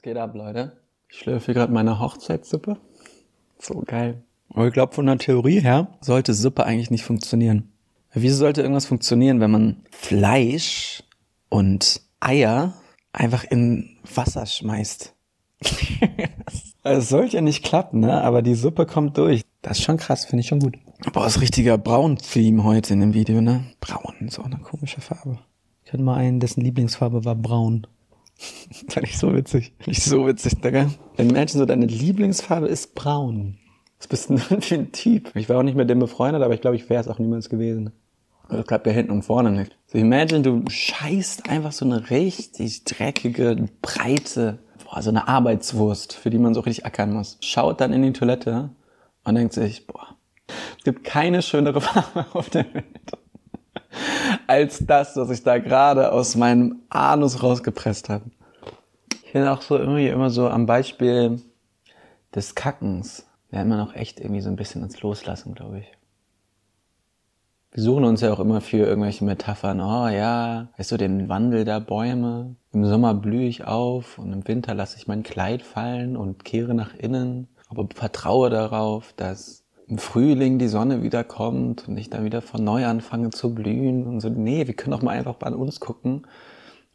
Was geht ab, Leute? Ich schlürfe gerade meine Hochzeitssuppe. So geil. Aber ich glaube, von der Theorie her sollte Suppe eigentlich nicht funktionieren. Wieso sollte irgendwas funktionieren, wenn man Fleisch und Eier einfach in Wasser schmeißt? Es sollte ja nicht klappen, ne? Aber die Suppe kommt durch. Das ist schon krass, finde ich schon gut. Boah, ist richtiger Braun-Theme heute in dem Video, ne? Braun, so eine komische Farbe. Ich hatte mal einen, dessen Lieblingsfarbe war braun. Fand ich so witzig. Ich so witzig, Digga. Wenn Menschen so, deine Lieblingsfarbe ist braun. Was bist du denn für ein Typ? Ich war auch nicht mit dem befreundet, aber ich glaube, ich wäre es auch niemals gewesen. Das klappt ja hinten und vorne nicht. So imagine, du scheißt einfach so eine richtig dreckige, breite, boah, so eine Arbeitswurst, für die man so richtig ackern muss. Schaut dann in die Toilette und denkt sich, boah, es gibt keine schönere Farbe auf der Welt als das, was ich da gerade aus meinem Anus rausgepresst habe. Ich finde auch so irgendwie immer so am Beispiel des Kackens lernt man auch echt irgendwie so ein bisschen ins Loslassen, glaube ich. Wir suchen uns ja auch immer für irgendwelche Metaphern. Oh ja, weißt du, den Wandel der Bäume. Im Sommer blühe ich auf und im Winter lasse ich mein Kleid fallen und kehre nach innen. Aber vertraue darauf, dass im Frühling die Sonne wieder kommt und ich dann wieder von neu anfange zu blühen und so. Nee, wir können doch mal einfach bei uns gucken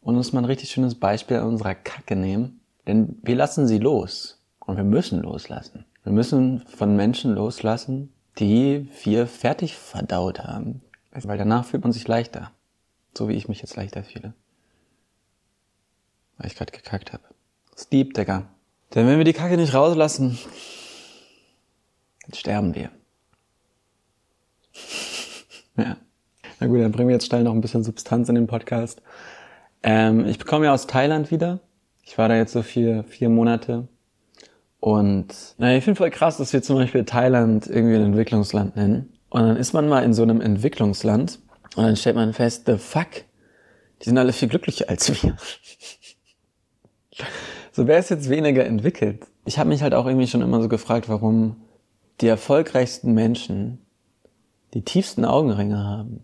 und uns mal ein richtig schönes Beispiel an unserer Kacke nehmen. Denn wir lassen sie los. Und wir müssen loslassen. Wir müssen von Menschen loslassen, die wir fertig verdaut haben. Weil danach fühlt man sich leichter. So wie ich mich jetzt leichter fühle. Weil ich gerade gekackt habe. Deep, Digga. Denn wenn wir die Kacke nicht rauslassen, dann sterben wir. ja. Na gut, dann bringen wir jetzt schnell noch ein bisschen Substanz in den Podcast. Ähm, ich komme ja aus Thailand wieder. Ich war da jetzt so vier, vier Monate. Und naja, ich finde voll krass, dass wir zum Beispiel Thailand irgendwie ein Entwicklungsland nennen. Und dann ist man mal in so einem Entwicklungsland und dann stellt man fest, the fuck, die sind alle viel glücklicher als wir. so wer ist jetzt weniger entwickelt? Ich habe mich halt auch irgendwie schon immer so gefragt, warum die erfolgreichsten Menschen die tiefsten Augenringe haben.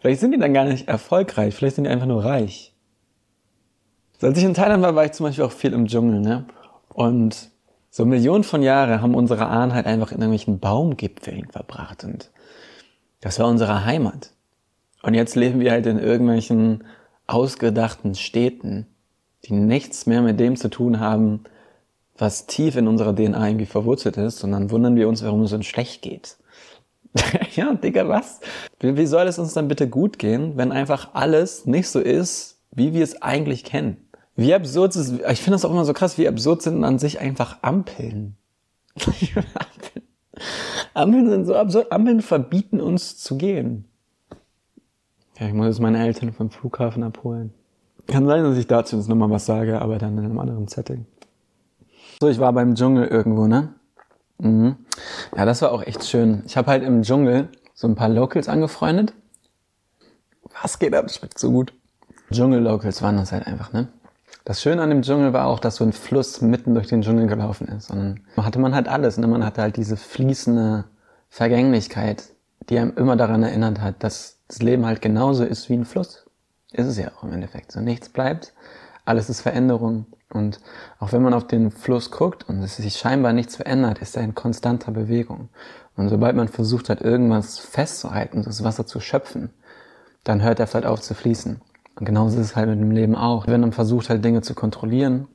Vielleicht sind die dann gar nicht erfolgreich, vielleicht sind die einfach nur reich. So, als ich in Thailand war, war ich zum Beispiel auch viel im Dschungel, ne? Und so Millionen von Jahren haben unsere Ahnen halt einfach in irgendwelchen Baumgipfeln verbracht und das war unsere Heimat. Und jetzt leben wir halt in irgendwelchen ausgedachten Städten, die nichts mehr mit dem zu tun haben, was tief in unserer DNA irgendwie verwurzelt ist, und dann wundern wir uns, warum es uns schlecht geht. ja, Digga, was? Wie, soll es uns dann bitte gut gehen, wenn einfach alles nicht so ist, wie wir es eigentlich kennen? Wie absurd ist, ich finde das auch immer so krass, wie absurd sind an sich einfach Ampeln. Ampeln sind so absurd. Ampeln verbieten uns zu gehen. Ja, ich muss jetzt meine Eltern vom Flughafen abholen. Kann sein, dass ich dazu jetzt nochmal was sage, aber dann in einem anderen Setting. So, ich war beim Dschungel irgendwo, ne? Mhm. Ja, das war auch echt schön. Ich habe halt im Dschungel so ein paar Locals angefreundet. Was geht ab? Schmeckt so gut. Dschungel-Locals waren das halt einfach, ne? Das Schöne an dem Dschungel war auch, dass so ein Fluss mitten durch den Dschungel gelaufen ist. Und dann hatte man halt alles. Ne? Man hatte halt diese fließende Vergänglichkeit, die einem immer daran erinnert hat, dass das Leben halt genauso ist wie ein Fluss. Ist es ja auch im Endeffekt. So nichts bleibt, alles ist Veränderung. Und auch wenn man auf den Fluss guckt und es sich scheinbar nichts verändert, ist er in konstanter Bewegung. Und sobald man versucht hat, irgendwas festzuhalten, das Wasser zu schöpfen, dann hört er vielleicht auf zu fließen. Und genauso ist es halt mit dem Leben auch. Wenn man versucht halt Dinge zu kontrollieren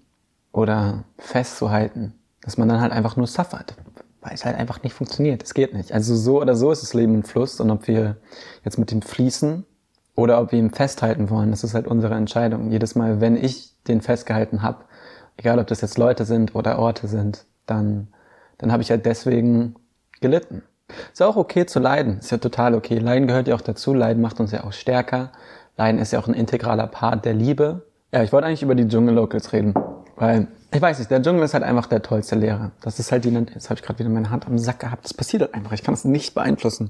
oder festzuhalten, dass man dann halt einfach nur suffert, weil es halt einfach nicht funktioniert. Es geht nicht. Also so oder so ist das Leben ein Fluss und ob wir jetzt mit dem fließen oder ob wir ihn festhalten wollen, das ist halt unsere Entscheidung. Jedes Mal, wenn ich den festgehalten habe, egal ob das jetzt Leute sind oder Orte sind, dann, dann habe ich halt deswegen gelitten. Ist auch okay zu leiden, ist ja total okay. Leiden gehört ja auch dazu, Leiden macht uns ja auch stärker, Leiden ist ja auch ein integraler Part der Liebe. Ja, ich wollte eigentlich über die Dschungel Locals reden, weil ich weiß nicht, der Dschungel ist halt einfach der tollste Lehrer. Das ist halt die, jetzt habe ich gerade wieder meine Hand am Sack gehabt. Das passiert halt einfach, ich kann es nicht beeinflussen.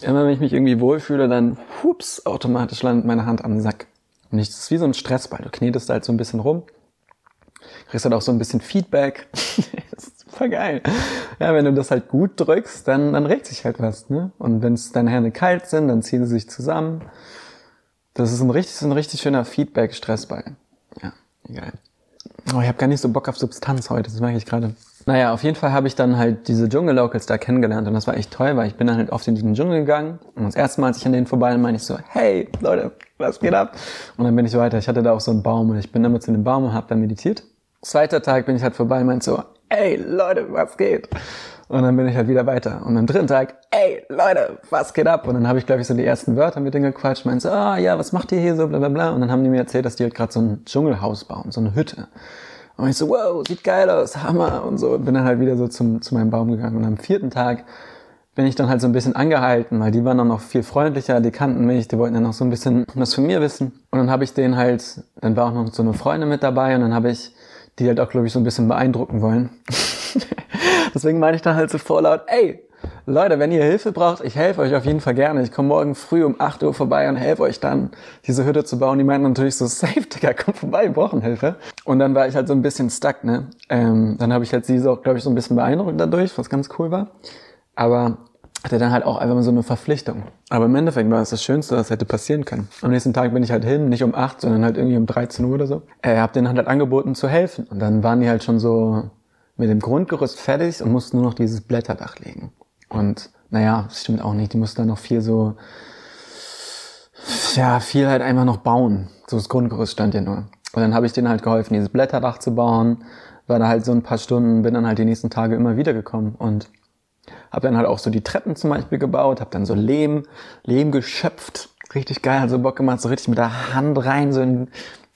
Immer wenn ich mich irgendwie wohlfühle, dann hups, automatisch landet meine Hand am Sack. Und es ist wie so ein Stressball. Du knetest halt so ein bisschen rum, kriegst halt auch so ein bisschen Feedback. das ist super geil. Ja, wenn du das halt gut drückst, dann, dann regt sich halt was. Ne? Und wenn deine Hände kalt sind, dann ziehen sie sich zusammen. Das ist ein richtig, ein richtig schöner Feedback-Stressball. Ja, egal. Oh, ich habe gar nicht so Bock auf Substanz heute, das merke ich gerade. Naja, auf jeden Fall habe ich dann halt diese Dschungel-Locals da kennengelernt und das war echt toll, weil ich bin dann halt oft in diesen Dschungel gegangen und das erste Mal, als ich an denen vorbei meine ich so, hey, Leute, was geht ab? Und dann bin ich weiter. Ich hatte da auch so einen Baum und ich bin dann zu dem Baum und habe dann meditiert. Zweiter Tag bin ich halt vorbei und meinte so, hey, Leute, was geht? Und dann bin ich halt wieder weiter. Und am dritten Tag, ey, Leute, was geht ab? Und dann habe ich, glaube ich, so die ersten Wörter mit denen gequatscht. Meinte so, ah ja, was macht ihr hier so, bla bla bla. Und dann haben die mir erzählt, dass die halt gerade so ein Dschungelhaus bauen, so eine Hütte. Und ich so, wow, sieht geil aus, Hammer und so. Und bin dann halt wieder so zum, zu meinem Baum gegangen. Und am vierten Tag bin ich dann halt so ein bisschen angehalten, weil die waren dann noch viel freundlicher, die kannten mich, die wollten dann noch so ein bisschen was von mir wissen. Und dann habe ich den halt, dann war auch noch so eine Freundin mit dabei und dann habe ich die halt auch, glaube ich, so ein bisschen beeindrucken wollen. Deswegen meine ich dann halt so vorlaut, ey, Leute, wenn ihr Hilfe braucht, ich helfe euch auf jeden Fall gerne. Ich komme morgen früh um 8 Uhr vorbei und helfe euch dann, diese Hütte zu bauen. Die meinten natürlich so, safe, Digga, komm vorbei, wir brauchen Hilfe. Und dann war ich halt so ein bisschen stuck, ne. Ähm, dann habe ich halt sie so, glaube ich, so ein bisschen beeindruckt dadurch, was ganz cool war. Aber hatte dann halt auch einfach mal so eine Verpflichtung. Aber im Endeffekt war es das Schönste, was hätte passieren können. Am nächsten Tag bin ich halt hin, nicht um 8, sondern halt irgendwie um 13 Uhr oder so. Äh, hab denen halt angeboten zu helfen. Und dann waren die halt schon so mit dem Grundgerüst fertig und mussten nur noch dieses Blätterdach legen. Und naja, das stimmt auch nicht. Die mussten dann noch viel so, ja, viel halt einfach noch bauen. So das Grundgerüst stand ja nur. Und dann habe ich denen halt geholfen, dieses Blätterdach zu bauen. War da halt so ein paar Stunden, bin dann halt die nächsten Tage immer wieder gekommen und habe dann halt auch so die Treppen zum Beispiel gebaut, habe dann so Lehm, Lehm geschöpft, richtig geil, hat so Bock gemacht, so richtig mit der Hand rein, so in,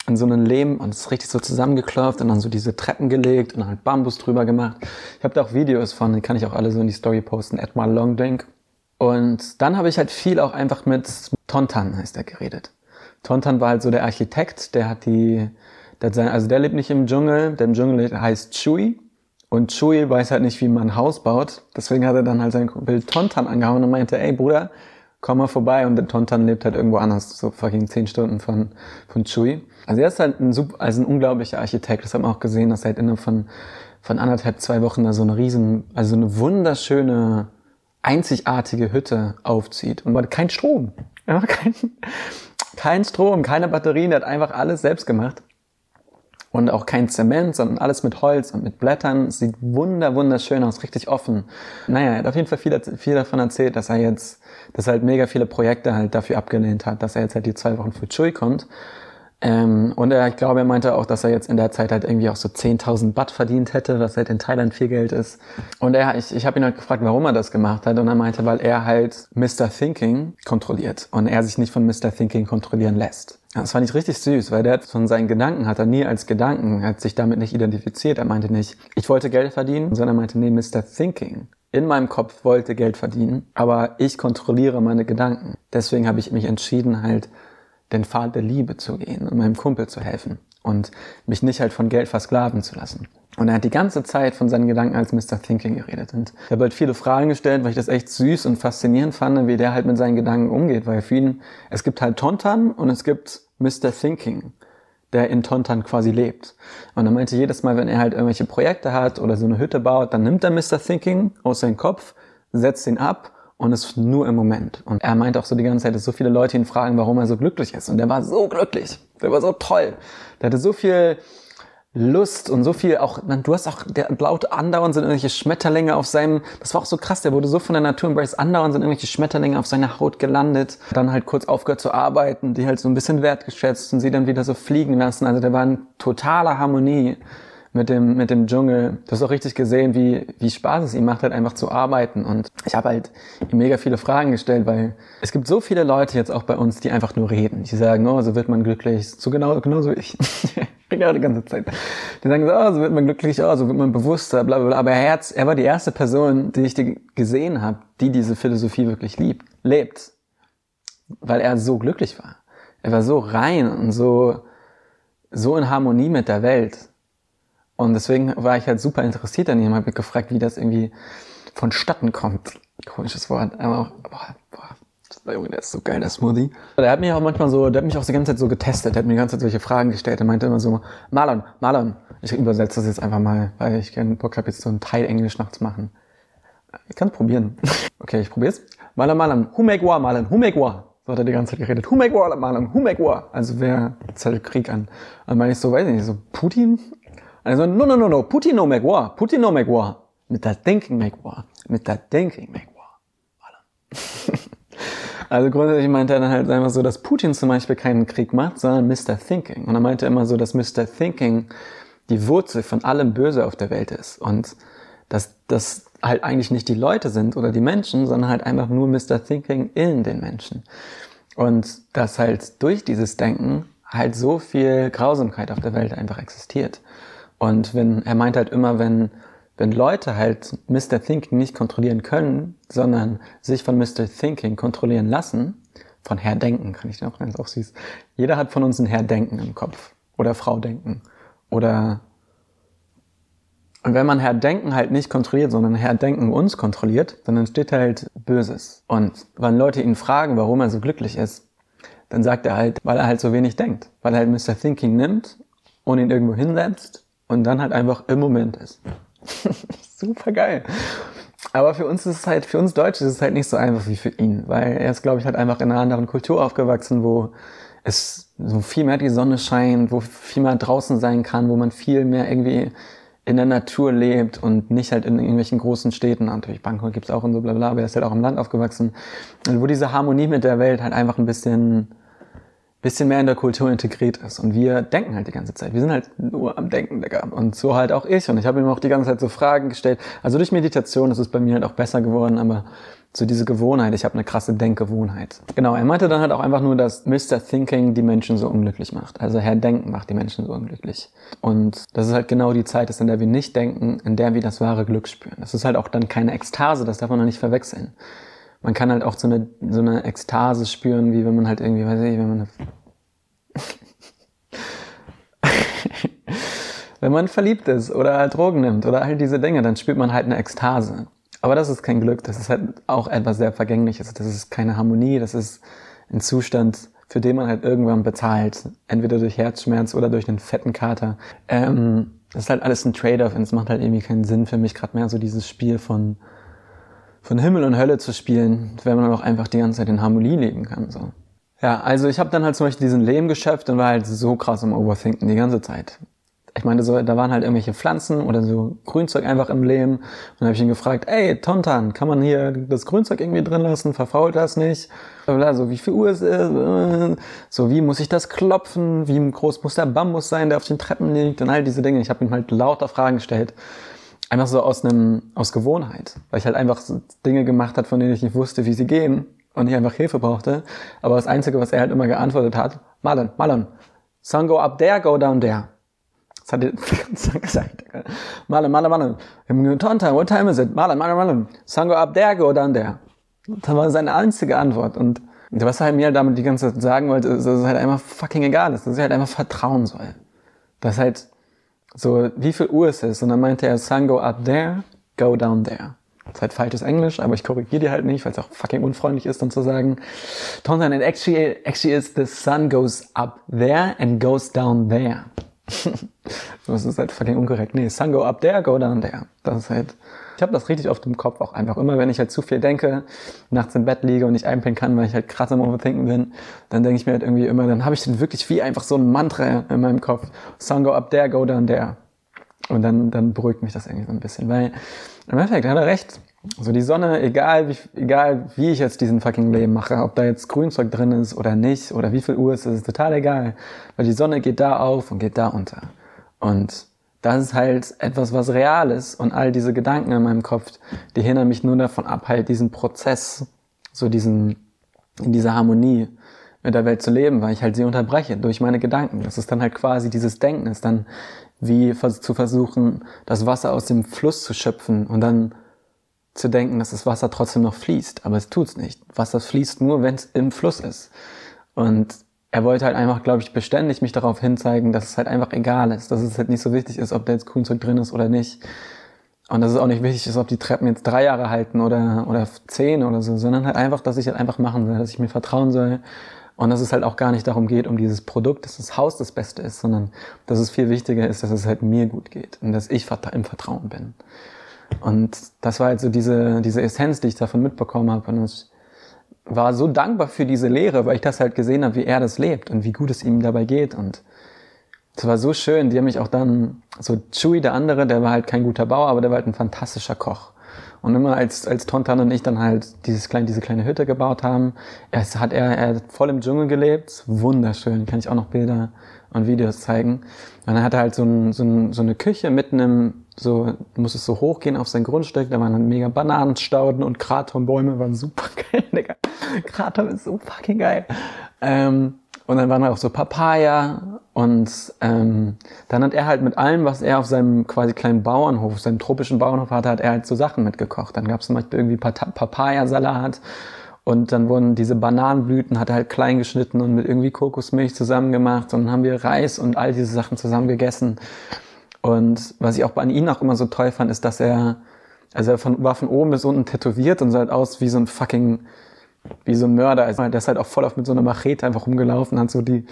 in so einen Lehm und es richtig so zusammengeklopft und dann so diese Treppen gelegt und dann halt Bambus drüber gemacht. Ich habe da auch Videos von, die kann ich auch alle so in die Story posten, Edmar Longdink. Und dann habe ich halt viel auch einfach mit Tontan, heißt er, geredet. Tontan war halt so der Architekt, der hat die, der hat sein, also der lebt nicht im Dschungel, der im Dschungel heißt Chui und Chui weiß halt nicht, wie man ein Haus baut. Deswegen hat er dann halt sein Bild Tontan angehauen und meinte, ey Bruder, komm mal vorbei. Und der Tontan lebt halt irgendwo anders, so fucking zehn Stunden von, von Chui. Also er ist halt ein, super, also ein unglaublicher Architekt. Das haben wir auch gesehen, dass er halt innerhalb von, von anderthalb, zwei Wochen da so eine riesen, also eine wunderschöne, einzigartige Hütte aufzieht. Und war kein Strom. Einfach kein, kein Strom, keine Batterien. Er hat einfach alles selbst gemacht und auch kein Zement, sondern alles mit Holz und mit Blättern. Sieht wunder, wunderschön aus, richtig offen. Naja, er hat auf jeden Fall viel, viel davon erzählt, dass er jetzt, dass er halt mega viele Projekte halt dafür abgelehnt hat, dass er jetzt halt die zwei Wochen für Chui kommt. Ähm, und er, ich glaube, er meinte auch, dass er jetzt in der Zeit halt irgendwie auch so 10.000 Baht verdient hätte, was halt in Thailand viel Geld ist. Und er, ich, ich habe ihn halt gefragt, warum er das gemacht hat. Und er meinte, weil er halt Mr. Thinking kontrolliert und er sich nicht von Mr. Thinking kontrollieren lässt. Das fand ich richtig süß, weil der von seinen Gedanken hat er nie als Gedanken, hat sich damit nicht identifiziert. Er meinte nicht, ich wollte Geld verdienen, sondern er meinte, nee, Mr. Thinking. In meinem Kopf wollte Geld verdienen, aber ich kontrolliere meine Gedanken. Deswegen habe ich mich entschieden, halt den Pfad der Liebe zu gehen und meinem Kumpel zu helfen und mich nicht halt von Geld versklaven zu lassen. Und er hat die ganze Zeit von seinen Gedanken als Mr. Thinking geredet. Und ich habe halt viele Fragen gestellt, weil ich das echt süß und faszinierend fand, wie der halt mit seinen Gedanken umgeht. Weil für ihn, es gibt halt Tontan und es gibt Mr. Thinking, der in Tontan quasi lebt. Und er meinte, jedes Mal, wenn er halt irgendwelche Projekte hat oder so eine Hütte baut, dann nimmt er Mr. Thinking aus seinem Kopf, setzt ihn ab und ist nur im Moment. Und er meinte auch so die ganze Zeit, dass so viele Leute ihn fragen, warum er so glücklich ist. Und der war so glücklich. Der war so toll. Der hatte so viel Lust und so viel auch, du hast auch, der laut andauernd sind irgendwelche Schmetterlinge auf seinem, das war auch so krass, der wurde so von der Natur embraced, andauernd sind irgendwelche Schmetterlinge auf seiner Haut gelandet, dann halt kurz aufgehört zu arbeiten, die halt so ein bisschen wertgeschätzt und sie dann wieder so fliegen lassen, also der war in totaler Harmonie mit dem, mit dem Dschungel. Du hast auch richtig gesehen, wie, wie Spaß es ihm macht, halt einfach zu arbeiten. Und ich habe halt ihm mega viele Fragen gestellt, weil es gibt so viele Leute jetzt auch bei uns, die einfach nur reden. Die sagen, oh, so wird man glücklich. So genau, genauso ich. Genau, die ganze Zeit. Die sagen so, oh, so wird man glücklich, oh, so wird man bewusster, bla bla bla. Aber er, er war die erste Person, die ich gesehen habe, die diese Philosophie wirklich liebt, lebt. Weil er so glücklich war. Er war so rein und so, so in Harmonie mit der Welt. Und deswegen war ich halt super interessiert an ihm, habe gefragt, wie das irgendwie vonstatten kommt. Komisches Wort, aber auch, boah, boah, Junge, der ist so geil, der Smoothie. Der hat mich auch manchmal so, der hat mich auch die ganze Zeit so getestet, der hat mir die ganze Zeit solche Fragen gestellt. Er meinte immer so, Marlon, Marlon, ich übersetze das jetzt einfach mal, weil ich keinen Bock habe, jetzt so einen Teil Englisch nachts machen. Ich kann es probieren. Okay, ich probier's. Marlon, Marlon, who make war, Marlon, who make war? So hat er die ganze Zeit geredet. Who make war, Marlon, who make war? Also wer zettelt Krieg an? Dann meine ich so, weiß ich nicht, so Putin? Also, no, no, no, no, Putin no make war, Putin no make war. Mit der Thinking make war, mit der Thinking make war. also grundsätzlich meinte er dann halt einfach so, dass Putin zum Beispiel keinen Krieg macht, sondern Mr. Thinking. Und er meinte immer so, dass Mr. Thinking die Wurzel von allem Böse auf der Welt ist. Und dass das halt eigentlich nicht die Leute sind oder die Menschen, sondern halt einfach nur Mr. Thinking in den Menschen. Und dass halt durch dieses Denken halt so viel Grausamkeit auf der Welt einfach existiert. Und wenn, er meint halt immer, wenn, wenn Leute halt Mr. Thinking nicht kontrollieren können, sondern sich von Mr. Thinking kontrollieren lassen, von Herr Denken, kann ich dir auch ganz auch süß. Jeder hat von uns ein Herr Denken im Kopf. Oder Frau Denken. Oder und wenn man Herr Denken halt nicht kontrolliert, sondern Herr Denken uns kontrolliert, dann entsteht halt Böses. Und wenn Leute ihn fragen, warum er so glücklich ist, dann sagt er halt, weil er halt so wenig denkt. Weil er halt Mr. Thinking nimmt und ihn irgendwo hinsetzt und dann halt einfach im Moment ist. Super geil. Aber für uns ist es halt, für uns Deutsche ist es halt nicht so einfach wie für ihn, weil er ist, glaube ich, halt einfach in einer anderen Kultur aufgewachsen, wo es so viel mehr die Sonne scheint, wo viel mehr draußen sein kann, wo man viel mehr irgendwie in der Natur lebt und nicht halt in irgendwelchen großen Städten. Natürlich Bangkok gibt's auch und so bla bla, aber er ist halt auch im Land aufgewachsen. Und wo diese Harmonie mit der Welt halt einfach ein bisschen, bisschen mehr in der Kultur integriert ist. Und wir denken halt die ganze Zeit. Wir sind halt nur am Denken, Digga. Und so halt auch ich. Und ich habe ihm auch die ganze Zeit so Fragen gestellt. Also durch Meditation ist es bei mir halt auch besser geworden, aber so diese Gewohnheit, ich habe eine krasse Denkgewohnheit. Genau, er meinte dann halt auch einfach nur, dass Mr. Thinking die Menschen so unglücklich macht. Also Herr Denken macht die Menschen so unglücklich. Und das ist halt genau die Zeit in der wir nicht denken, in der wir das wahre Glück spüren. Das ist halt auch dann keine Ekstase, das darf man noch nicht verwechseln. Man kann halt auch so eine, so eine Ekstase spüren, wie wenn man halt irgendwie, weiß ich, wenn man wenn man verliebt ist oder halt Drogen nimmt oder all diese Dinge, dann spürt man halt eine Ekstase. Aber das ist kein Glück, das ist halt auch etwas sehr Vergängliches. Das ist keine Harmonie, das ist ein Zustand, für den man halt irgendwann bezahlt. Entweder durch Herzschmerz oder durch einen fetten Kater. Ähm, das ist halt alles ein Trade-off und es macht halt irgendwie keinen Sinn für mich, gerade mehr so dieses Spiel von, von Himmel und Hölle zu spielen, wenn man auch einfach die ganze Zeit in Harmonie leben kann. So. Ja, also ich habe dann halt zum Beispiel diesen Lehm geschöpft und war halt so krass im Overthinken die ganze Zeit ich meine, so, da waren halt irgendwelche Pflanzen oder so Grünzeug einfach im Lehm. Und dann habe ich ihn gefragt, ey, Tontan, kann man hier das Grünzeug irgendwie drin lassen? Verfault das nicht? So, wie viel Uhr ist es? So, wie muss ich das klopfen? Wie groß muss der Bambus sein, der auf den Treppen liegt? Und all diese Dinge. Ich habe ihm halt lauter Fragen gestellt. Einfach so aus einem, aus Gewohnheit. Weil ich halt einfach so Dinge gemacht hat, von denen ich nicht wusste, wie sie gehen. Und ich einfach Hilfe brauchte. Aber das Einzige, was er halt immer geantwortet hat, Marlon, Marlon, sun go up there, go down there. Das hat er die ganze Zeit gesagt. Marlon, Marlon, Marlon. Tonta, what time is it? Marlon, Marlon, Marlon. Sun go up there, go down there. Das war seine einzige Antwort. Und was er mir damit die ganze Zeit sagen wollte, ist, dass es halt einfach fucking egal ist, dass er halt einfach vertrauen soll. Das halt so, wie viel Uhr es ist. Und dann meinte er, sun go up there, go down there. Ist halt falsches Englisch, aber ich korrigiere die halt nicht, weil es auch fucking unfreundlich ist, dann zu sagen, Tontan, and actually, actually is the sun goes up there and goes down there. das ist halt fucking unkorrekt. Nee, sun go up there, go down there. Das ist halt, ich habe das richtig oft im Kopf auch einfach. Immer wenn ich halt zu viel denke, nachts im Bett liege und nicht einpennen kann, weil ich halt krass am Overthinken bin, dann denke ich mir halt irgendwie immer, dann habe ich dann wirklich wie einfach so ein Mantra in meinem Kopf. Sun go up there, go down there. Und dann, dann beruhigt mich das irgendwie so ein bisschen, weil im Endeffekt hat er recht. So die Sonne, egal wie, egal wie ich jetzt diesen fucking Leben mache, ob da jetzt Grünzeug drin ist oder nicht, oder wie viel Uhr es ist, ist total egal. Weil die Sonne geht da auf und geht da unter. Und das ist halt etwas, was real ist. Und all diese Gedanken in meinem Kopf, die hindern mich nur davon ab, halt diesen Prozess, so diesen, in dieser Harmonie mit der Welt zu leben, weil ich halt sie unterbreche durch meine Gedanken. Das ist dann halt quasi dieses Denken, ist dann wie zu versuchen, das Wasser aus dem Fluss zu schöpfen und dann zu denken, dass das Wasser trotzdem noch fließt, aber es tut's nicht. Wasser fließt nur, wenn es im Fluss ist. Und er wollte halt einfach, glaube ich, beständig mich darauf hinzeigen, dass es halt einfach egal ist, dass es halt nicht so wichtig ist, ob da jetzt Grünzeug drin ist oder nicht. Und dass es auch nicht wichtig ist, ob die Treppen jetzt drei Jahre halten oder, oder zehn oder so, sondern halt einfach, dass ich halt einfach machen soll, dass ich mir vertrauen soll. Und dass es halt auch gar nicht darum geht, um dieses Produkt, dass das Haus das Beste ist, sondern dass es viel wichtiger ist, dass es halt mir gut geht und dass ich im Vertrauen bin. Und das war halt so diese, diese Essenz, die ich davon mitbekommen habe. Und ich war so dankbar für diese Lehre, weil ich das halt gesehen habe, wie er das lebt und wie gut es ihm dabei geht. Und Das war so schön. Die haben mich auch dann, so Chewie, der andere, der war halt kein guter Bauer, aber der war halt ein fantastischer Koch. Und immer als, als Tontan und ich dann halt dieses kleine, diese kleine Hütte gebaut haben, erst hat er, er hat voll im Dschungel gelebt. Wunderschön. Kann ich auch noch Bilder und Videos zeigen. Und er halt so, ein, so, ein, so eine Küche mitten im, so, du musstest so hochgehen auf sein Grundstück, da waren dann mega Bananenstauden und Kratonbäume, waren super geil, Digga. Kraton ist so fucking geil. Ähm, und dann waren da auch so Papaya und ähm, dann hat er halt mit allem, was er auf seinem quasi kleinen Bauernhof, seinem tropischen Bauernhof hatte, hat er halt so Sachen mitgekocht. Dann gab es zum Beispiel irgendwie Papayasalat und dann wurden diese Bananenblüten, hat er halt klein geschnitten und mit irgendwie Kokosmilch zusammen gemacht und dann haben wir Reis und all diese Sachen zusammen gegessen. Und was ich auch an ihm auch immer so toll fand, ist, dass er, also er von, war von oben bis unten tätowiert und sah halt aus wie so ein fucking wie so ein Mörder. Also der ist halt auch voll auf mit so einer Machete einfach rumgelaufen, hat so die,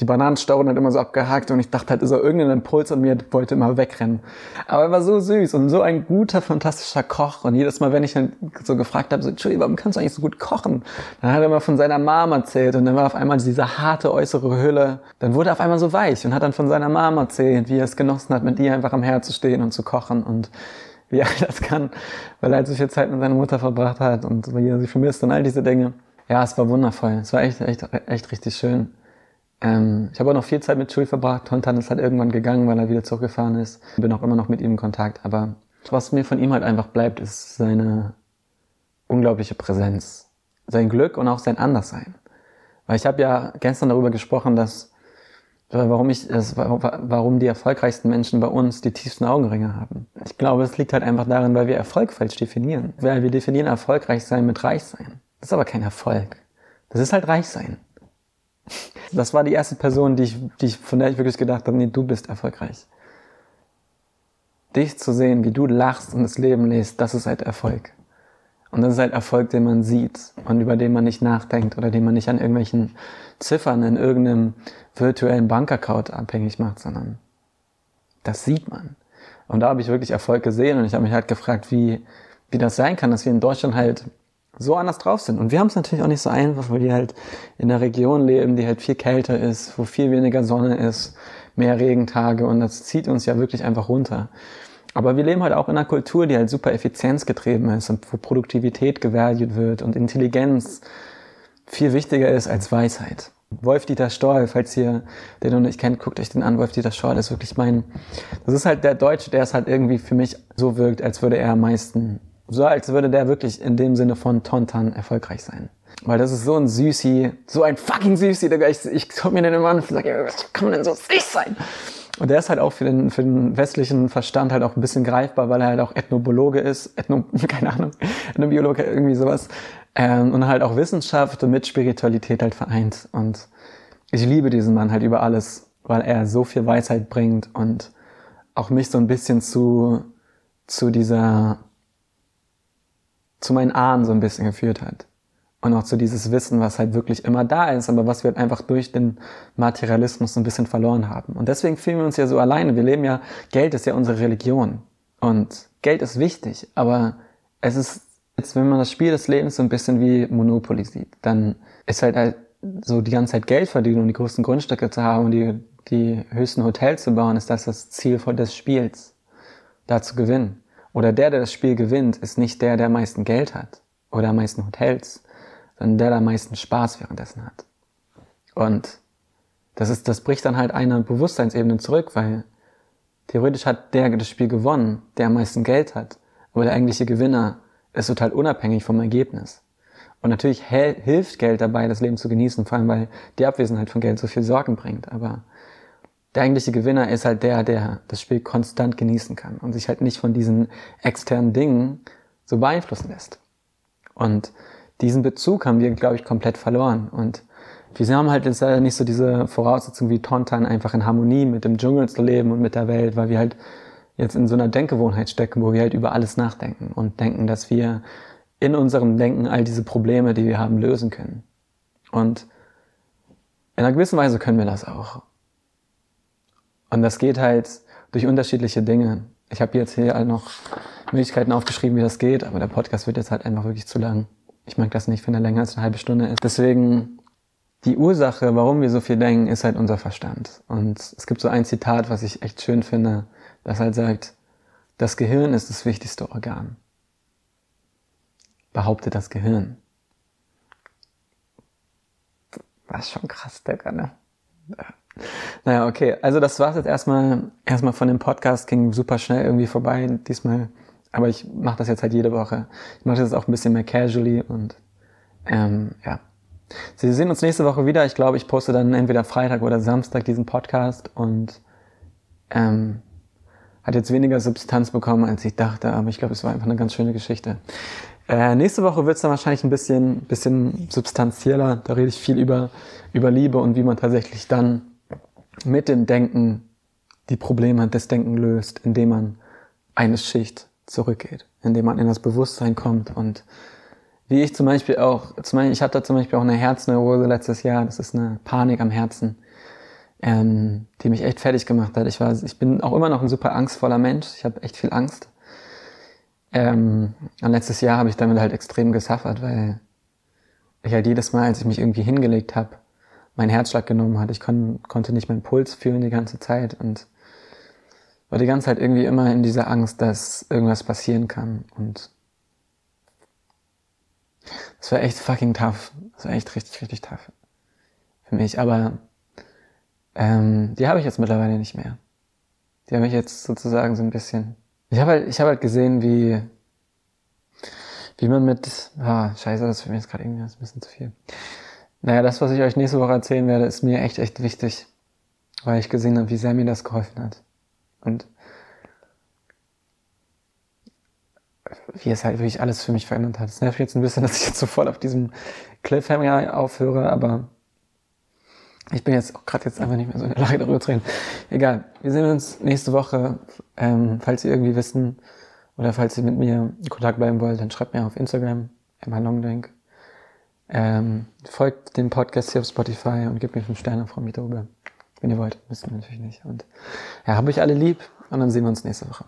die Bananenstauden halt immer so abgehakt und ich dachte halt, ist er irgendein Impuls an mir, wollte immer wegrennen. Aber er war so süß und so ein guter, fantastischer Koch und jedes Mal, wenn ich dann so gefragt habe, so, Entschuldigung, warum kannst du eigentlich so gut kochen? Dann hat er immer von seiner Mom erzählt und dann war auf einmal diese harte äußere Hülle, dann wurde er auf einmal so weich und hat dann von seiner Mom erzählt, wie er es genossen hat, mit ihr einfach am Herd zu stehen und zu kochen und wie er das kann, weil er halt so viel Zeit mit seiner Mutter verbracht hat und wie er sie vermisst und all diese Dinge. Ja, es war wundervoll. Es war echt, echt, echt richtig schön. Ähm, ich habe auch noch viel Zeit mit Schul verbracht. Tontan ist halt irgendwann gegangen, weil er wieder zurückgefahren ist. Bin auch immer noch mit ihm in Kontakt. Aber was mir von ihm halt einfach bleibt, ist seine unglaubliche Präsenz. Sein Glück und auch sein Anderssein. Weil ich habe ja gestern darüber gesprochen, dass warum ich, warum die erfolgreichsten Menschen bei uns die tiefsten Augenringe haben. Ich glaube, es liegt halt einfach darin, weil wir Erfolg falsch definieren. Weil wir definieren erfolgreich sein mit reich sein. Das ist aber kein Erfolg. Das ist halt reich sein. Das war die erste Person, die ich, die ich, von der ich wirklich gedacht habe, nee, du bist erfolgreich. Dich zu sehen, wie du lachst und das Leben lebst, das ist halt Erfolg. Und das ist halt Erfolg, den man sieht und über den man nicht nachdenkt oder den man nicht an irgendwelchen Ziffern in irgendeinem virtuellen Bankaccount abhängig macht, sondern das sieht man. Und da habe ich wirklich Erfolg gesehen und ich habe mich halt gefragt, wie, wie das sein kann, dass wir in Deutschland halt so anders drauf sind. Und wir haben es natürlich auch nicht so einfach, weil wir halt in einer Region leben, die halt viel kälter ist, wo viel weniger Sonne ist, mehr Regentage und das zieht uns ja wirklich einfach runter. Aber wir leben halt auch in einer Kultur, die halt super effizienzgetrieben ist und wo Produktivität gevalued wird und Intelligenz viel wichtiger ist als Weisheit. Wolf-Dieter Stoll, falls ihr den noch nicht kennt, guckt euch den an. Wolf-Dieter Stoll ist wirklich mein, das ist halt der Deutsche, der es halt irgendwie für mich so wirkt, als würde er am meisten, so als würde der wirklich in dem Sinne von Tontan erfolgreich sein. Weil das ist so ein Süßi, so ein fucking Süßi. Ich, ich guck mir den immer an und sage, was kann man denn so süß sein? Und der ist halt auch für den, für den westlichen Verstand halt auch ein bisschen greifbar, weil er halt auch Ethnobologe ist, Ethno, keine Ahnung, Ethnobiologe, irgendwie sowas. Ähm, und halt auch Wissenschaft und mit Spiritualität halt vereint. Und ich liebe diesen Mann halt über alles, weil er so viel Weisheit bringt und auch mich so ein bisschen zu, zu dieser, zu meinen Ahnen so ein bisschen geführt hat. Und auch zu dieses Wissen, was halt wirklich immer da ist, aber was wir halt einfach durch den Materialismus so ein bisschen verloren haben. Und deswegen fühlen wir uns ja so alleine. Wir leben ja, Geld ist ja unsere Religion. Und Geld ist wichtig, aber es ist Jetzt, wenn man das Spiel des Lebens so ein bisschen wie Monopoly sieht, dann ist halt, halt so die ganze Zeit Geld verdienen und die größten Grundstücke zu haben und die, die höchsten Hotels zu bauen, ist das das Ziel des Spiels, da zu gewinnen. Oder der, der das Spiel gewinnt, ist nicht der, der am meisten Geld hat oder am meisten Hotels, sondern der, der am meisten Spaß währenddessen hat. Und das ist, das bricht dann halt eine Bewusstseinsebene zurück, weil theoretisch hat der das Spiel gewonnen, der am meisten Geld hat, aber der eigentliche Gewinner ist total unabhängig vom Ergebnis. Und natürlich hilft Geld dabei, das Leben zu genießen, vor allem weil die Abwesenheit von Geld so viel Sorgen bringt. Aber der eigentliche Gewinner ist halt der, der das Spiel konstant genießen kann und sich halt nicht von diesen externen Dingen so beeinflussen lässt. Und diesen Bezug haben wir, glaube ich, komplett verloren. Und wir haben halt jetzt nicht so diese Voraussetzung wie Tontan, einfach in Harmonie mit dem Dschungel zu leben und mit der Welt, weil wir halt jetzt in so einer Denkgewohnheit stecken, wo wir halt über alles nachdenken und denken, dass wir in unserem Denken all diese Probleme, die wir haben, lösen können. Und in einer gewissen Weise können wir das auch. Und das geht halt durch unterschiedliche Dinge. Ich habe jetzt hier halt noch Möglichkeiten aufgeschrieben, wie das geht, aber der Podcast wird jetzt halt einfach wirklich zu lang. Ich mag das nicht, wenn er länger als eine halbe Stunde ist. Deswegen die Ursache, warum wir so viel denken, ist halt unser Verstand. Und es gibt so ein Zitat, was ich echt schön finde, das halt sagt, das Gehirn ist das wichtigste Organ. Behauptet das Gehirn. Was schon krass, Digga, ne? Naja, okay. Also das war's jetzt erstmal, erstmal von dem Podcast. Ging super schnell irgendwie vorbei diesmal. Aber ich mache das jetzt halt jede Woche. Ich mache das auch ein bisschen mehr casually und ähm, ja. Sie sehen uns nächste Woche wieder. Ich glaube, ich poste dann entweder Freitag oder Samstag diesen Podcast und ähm, hat jetzt weniger Substanz bekommen, als ich dachte, aber ich glaube, es war einfach eine ganz schöne Geschichte. Äh, nächste Woche wird es dann wahrscheinlich ein bisschen, bisschen substanzieller. Da rede ich viel über, über Liebe und wie man tatsächlich dann mit dem Denken die Probleme des Denken löst, indem man eine Schicht zurückgeht, indem man in das Bewusstsein kommt und wie ich zum Beispiel auch, zum Beispiel, ich hatte zum Beispiel auch eine Herzneurose letztes Jahr, das ist eine Panik am Herzen, ähm, die mich echt fertig gemacht hat. Ich war, ich bin auch immer noch ein super angstvoller Mensch, ich habe echt viel Angst. Ähm, und letztes Jahr habe ich damit halt extrem gesuffert, weil ich halt jedes Mal, als ich mich irgendwie hingelegt habe, meinen Herzschlag genommen hat. Ich kon konnte nicht meinen Puls fühlen die ganze Zeit und war die ganze Zeit irgendwie immer in dieser Angst, dass irgendwas passieren kann. Und das war echt fucking tough. Das war echt richtig, richtig tough für mich. Aber ähm, die habe ich jetzt mittlerweile nicht mehr. Die habe ich jetzt sozusagen so ein bisschen. Ich habe halt, ich habe halt gesehen, wie wie man mit, ah, scheiße, das ist für mich jetzt gerade irgendwie ein bisschen zu viel. Naja, das, was ich euch nächste Woche erzählen werde, ist mir echt, echt wichtig, weil ich gesehen habe, wie sehr mir das geholfen hat. Und wie es halt wirklich alles für mich verändert hat. Es nervt jetzt ein bisschen, dass ich jetzt sofort auf diesem Cliffhanger aufhöre, aber ich bin jetzt auch gerade jetzt einfach nicht mehr so in der Lage, darüber zu reden. Egal, wir sehen uns nächste Woche. Ähm, falls ihr irgendwie wissen oder falls ihr mit mir in Kontakt bleiben wollt, dann schreibt mir auf Instagram, Emma Longdrink. Ähm, folgt dem Podcast hier auf Spotify und gebt mir fünf Sterne, freue mich darüber. Wenn ihr wollt, müsst ihr natürlich nicht. Und ja, habe ich alle lieb und dann sehen wir uns nächste Woche.